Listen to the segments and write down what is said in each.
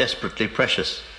desperately precious.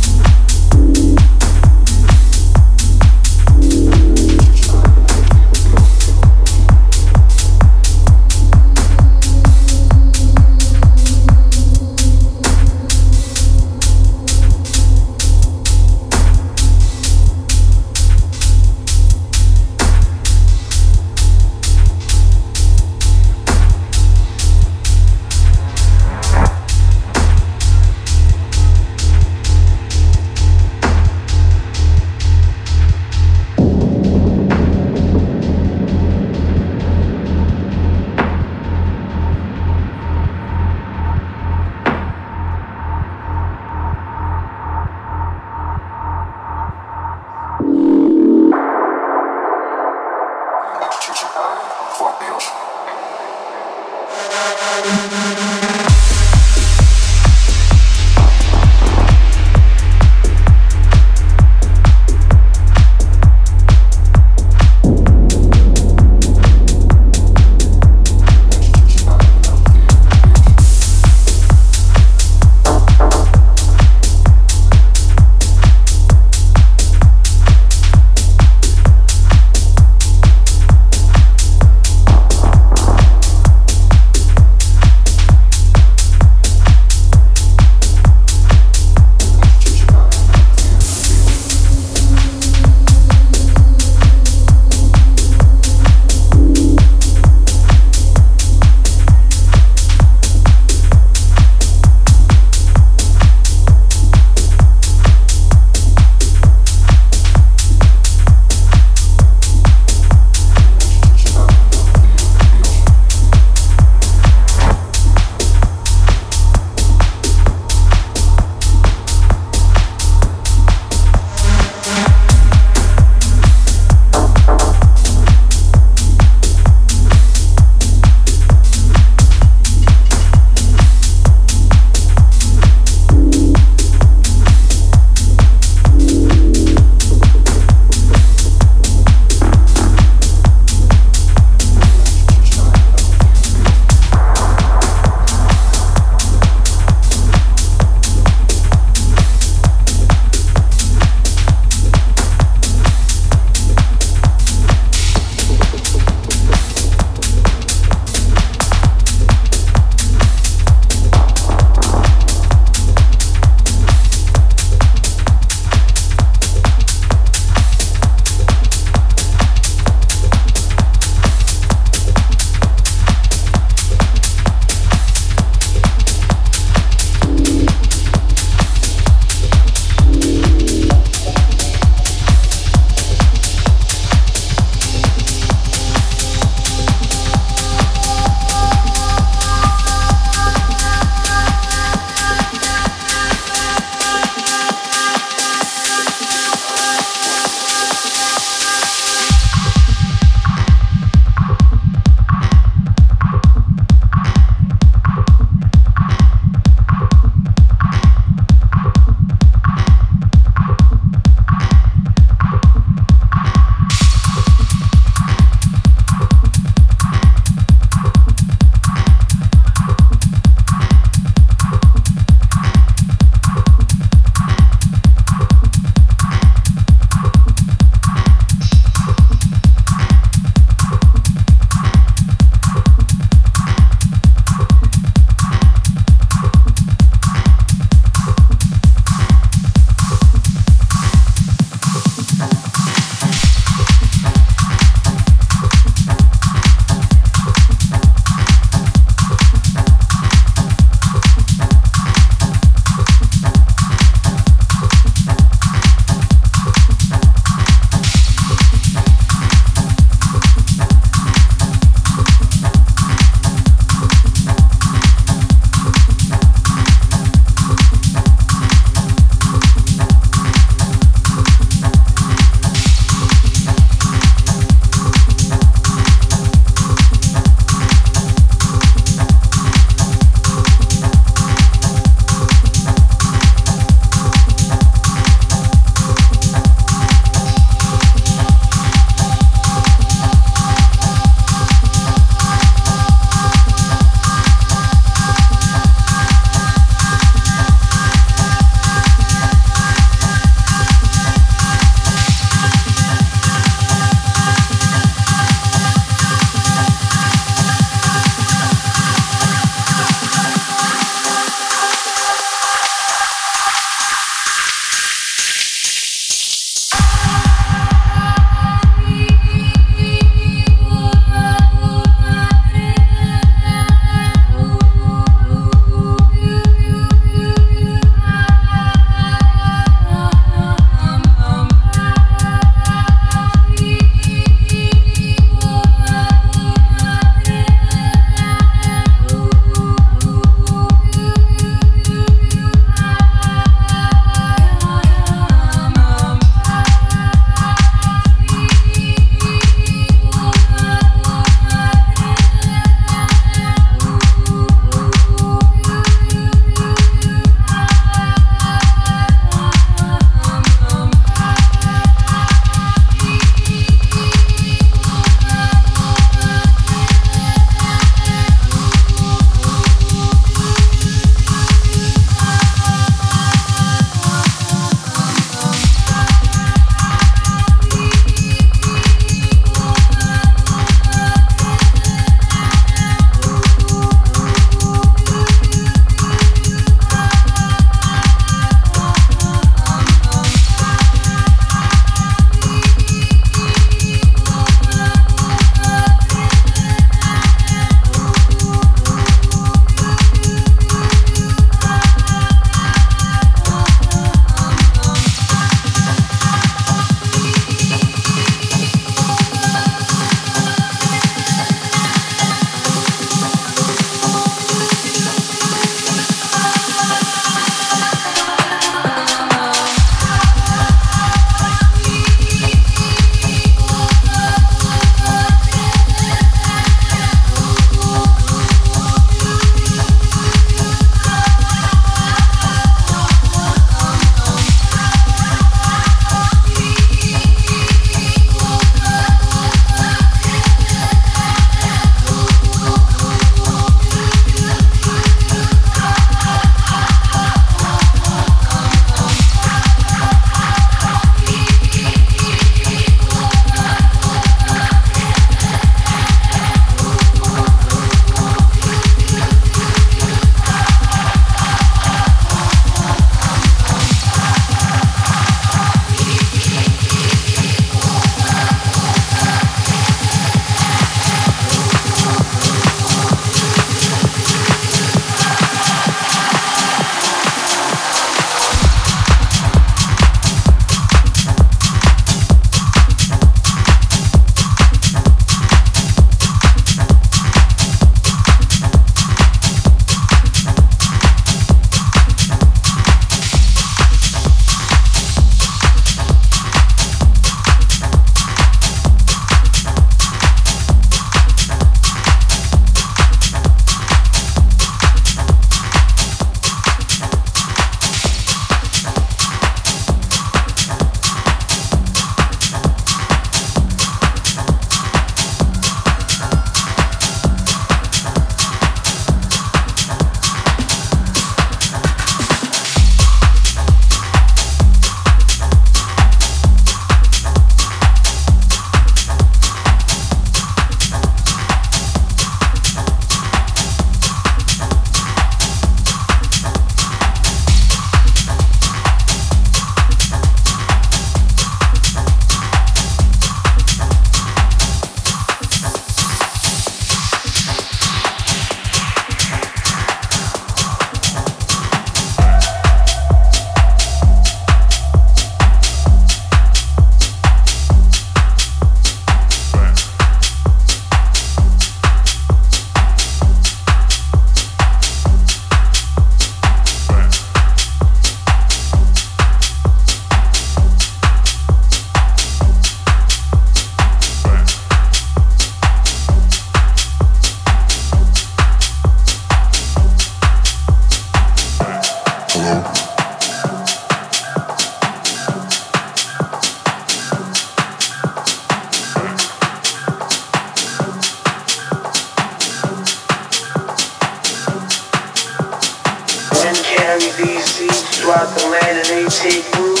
Throughout the land and they take root.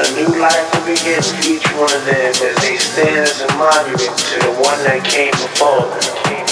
A new life will begin for each one of them as they stand as a monument to the one that came before them.